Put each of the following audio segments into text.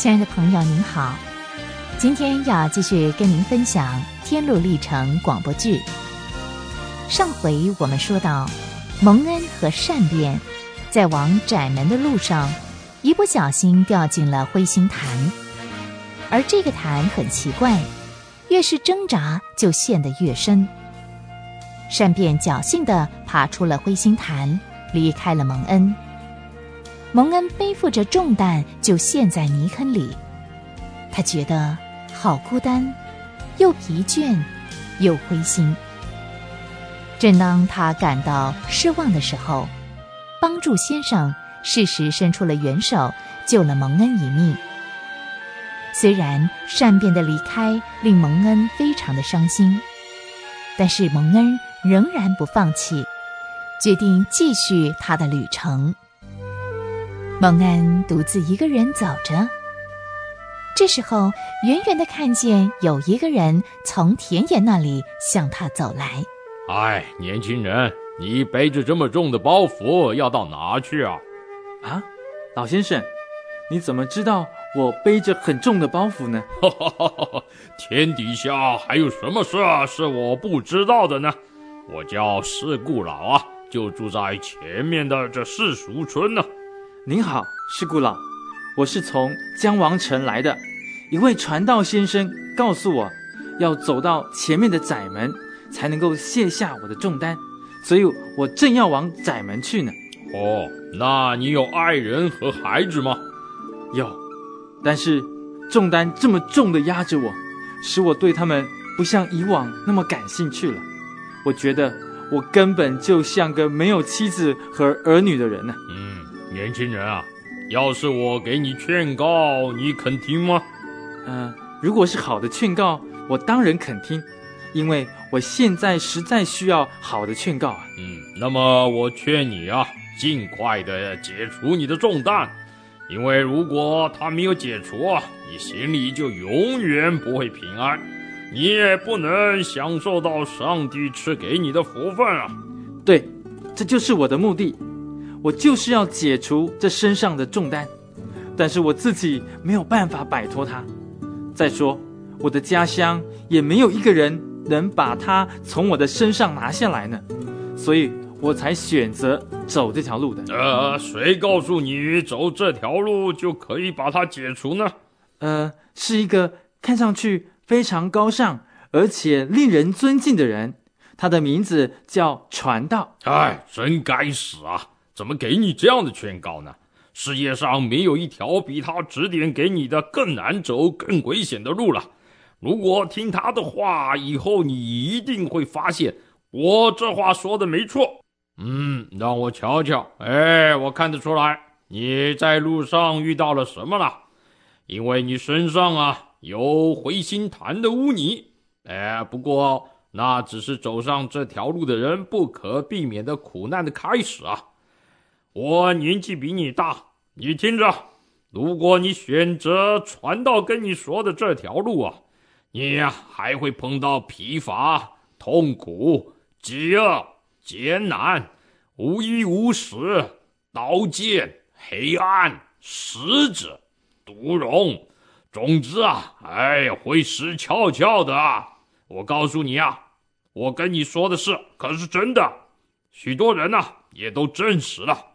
亲爱的朋友，您好，今天要继续跟您分享《天路历程》广播剧。上回我们说到，蒙恩和善变在往窄门的路上，一不小心掉进了灰心潭，而这个潭很奇怪，越是挣扎就陷得越深。善变侥幸地爬出了灰心潭，离开了蒙恩。蒙恩背负着重担，就陷在泥坑里。他觉得好孤单，又疲倦，又灰心。正当他感到失望的时候，帮助先生适时伸出了援手，救了蒙恩一命。虽然善变的离开令蒙恩非常的伤心，但是蒙恩仍然不放弃，决定继续他的旅程。蒙恩独自一个人走着，这时候远远的看见有一个人从田野那里向他走来。哎，年轻人，你背着这么重的包袱要到哪去啊？啊，老先生，你怎么知道我背着很重的包袱呢？哈哈哈哈天底下还有什么事是我不知道的呢？我叫四顾老啊，就住在前面的这世俗村呢。您好，世故老，我是从江王城来的，一位传道先生告诉我，要走到前面的窄门，才能够卸下我的重担，所以我正要往窄门去呢。哦，那你有爱人和孩子吗？有，但是重担这么重的压着我，使我对他们不像以往那么感兴趣了。我觉得我根本就像个没有妻子和儿女的人呢。嗯。年轻人啊，要是我给你劝告，你肯听吗？嗯，如果是好的劝告，我当然肯听，因为我现在实在需要好的劝告啊。嗯，那么我劝你啊，尽快的解除你的重担，因为如果他没有解除啊，你心里就永远不会平安，你也不能享受到上帝赐给你的福分啊。对，这就是我的目的。我就是要解除这身上的重担，但是我自己没有办法摆脱它。再说，我的家乡也没有一个人能把它从我的身上拿下来呢，所以我才选择走这条路的。呃，谁告诉你走这条路就可以把它解除呢？呃，是一个看上去非常高尚而且令人尊敬的人，他的名字叫传道。哎，真该死啊！怎么给你这样的劝告呢？世界上没有一条比他指点给你的更难走、更危险的路了。如果听他的话，以后你一定会发现我这话说的没错。嗯，让我瞧瞧。哎，我看得出来你在路上遇到了什么了？因为你身上啊有回心潭的污泥。哎，不过那只是走上这条路的人不可避免的苦难的开始啊。我年纪比你大，你听着，如果你选择传道跟你说的这条路啊，你呀还会碰到疲乏、痛苦、饥饿、艰难、无衣无食、刀剑、黑暗、狮子、毒龙，总之啊，哎，会死翘翘的。我告诉你啊，我跟你说的事可是真的，许多人呢也都证实了。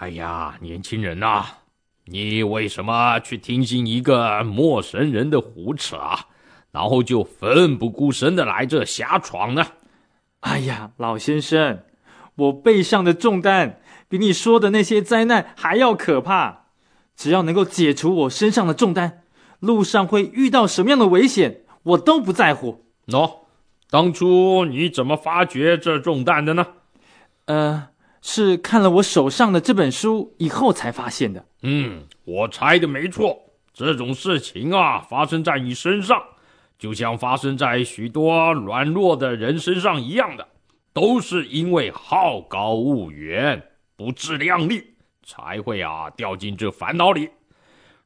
哎呀，年轻人呐，你为什么去听信一个陌生人的胡扯啊？然后就奋不顾身的来这瞎闯呢？哎呀，老先生，我背上的重担比你说的那些灾难还要可怕。只要能够解除我身上的重担，路上会遇到什么样的危险，我都不在乎。喏，当初你怎么发觉这重担的呢？呃。是看了我手上的这本书以后才发现的。嗯，我猜的没错。这种事情啊，发生在你身上，就像发生在许多软弱的人身上一样的，都是因为好高骛远、不自量力，才会啊掉进这烦恼里。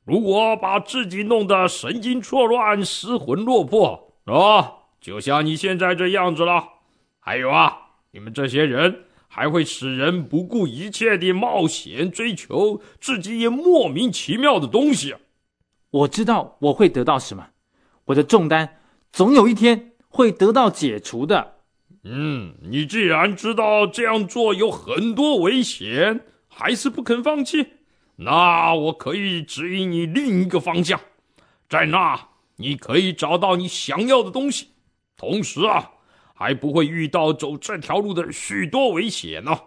如果把自己弄得神经错乱、失魂落魄啊，就像你现在这样子了。还有啊，你们这些人。还会使人不顾一切地冒险追求自己也莫名其妙的东西，我知道我会得到什么，我的重担总有一天会得到解除的。嗯，你既然知道这样做有很多危险，还是不肯放弃，那我可以指引你另一个方向，在那你可以找到你想要的东西，同时啊，还不会遇到走这条路的许多危险呢。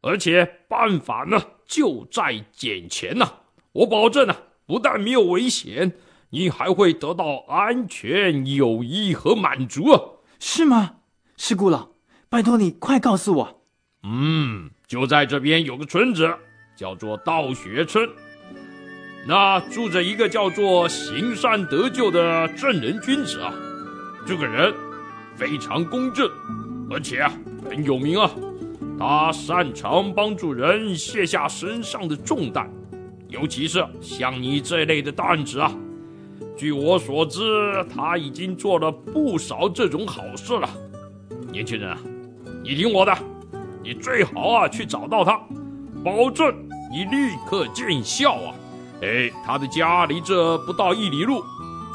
而且办法呢就在眼前呢，我保证呢，不但没有危险，你还会得到安全、友谊和满足啊！是吗？是故老，拜托你快告诉我。嗯，就在这边有个村子，叫做道学村。那住着一个叫做行善得救的正人君子啊。这个人非常公正，而且啊很有名啊。他擅长帮助人卸下身上的重担，尤其是像你这类的担子啊。据我所知，他已经做了不少这种好事了。年轻人啊，你听我的，你最好啊去找到他，保证你立刻见效啊！哎，他的家离这不到一里路，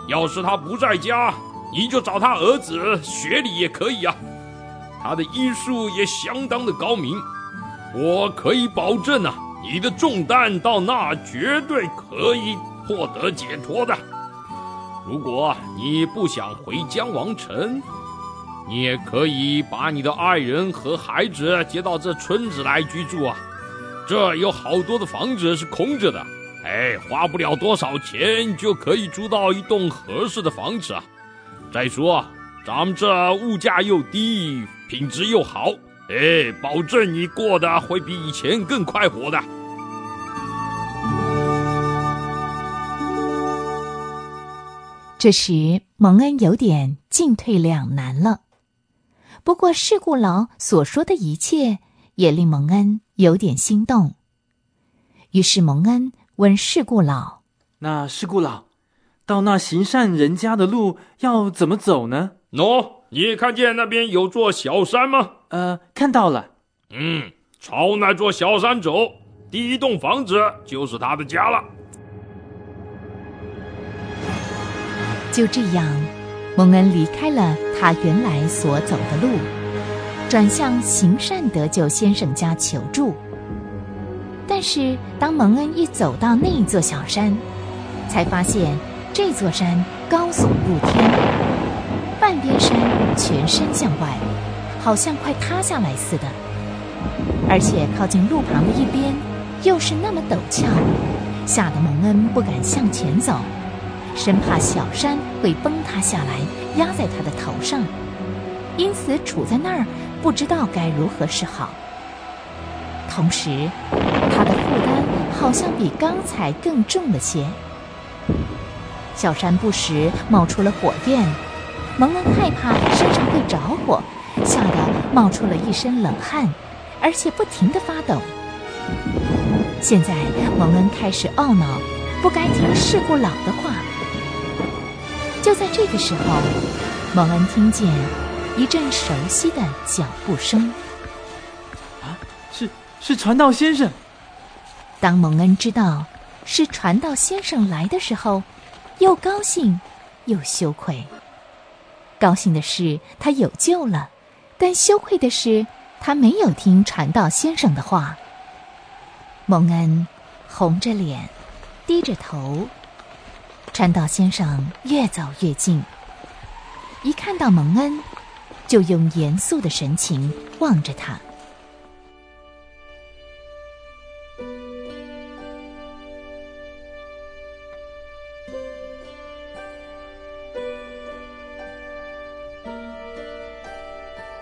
要是他不在家，你就找他儿子学礼也可以啊。他的医术也相当的高明，我可以保证啊，你的重担到那绝对可以获得解脱的。如果你不想回江王城，你也可以把你的爱人和孩子接到这村子来居住啊，这有好多的房子是空着的，哎，花不了多少钱就可以租到一栋合适的房子啊。再说，咱们这物价又低，品质又好，哎，保证你过得会比以前更快活的。这时，蒙恩有点进退两难了。不过，事故佬所说的一切也令蒙恩有点心动。于是，蒙恩问事故佬：“那事故佬，到那行善人家的路要怎么走呢？”“喏，你看见那边有座小山吗？”“呃，看到了。”“嗯，朝那座小山走，第一栋房子就是他的家了。”就这样。蒙恩离开了他原来所走的路，转向行善得救先生家求助。但是，当蒙恩一走到那座小山，才发现这座山高耸入天，半边山全伸向外，好像快塌下来似的。而且靠近路旁的一边又是那么陡峭，吓得蒙恩不敢向前走。生怕小山会崩塌下来压在他的头上，因此杵在那儿不知道该如何是好。同时，他的负担好像比刚才更重了些。小山不时冒出了火焰，蒙恩害怕身上会着火，吓得冒出了一身冷汗，而且不停地发抖。现在，蒙恩开始懊恼，不该听事故老的话。就在这个时候，蒙恩听见一阵熟悉的脚步声。啊，是是传道先生。当蒙恩知道是传道先生来的时候，又高兴又羞愧。高兴的是他有救了，但羞愧的是他没有听传道先生的话。蒙恩红着脸，低着头。传道先生越走越近，一看到蒙恩，就用严肃的神情望着他。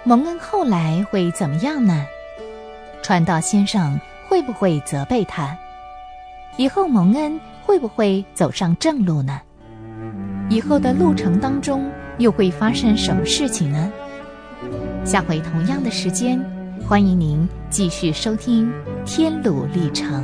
蒙恩后来会怎么样呢？传道先生会不会责备他？以后蒙恩？会不会走上正路呢？以后的路程当中又会发生什么事情呢？下回同样的时间，欢迎您继续收听《天路历程》。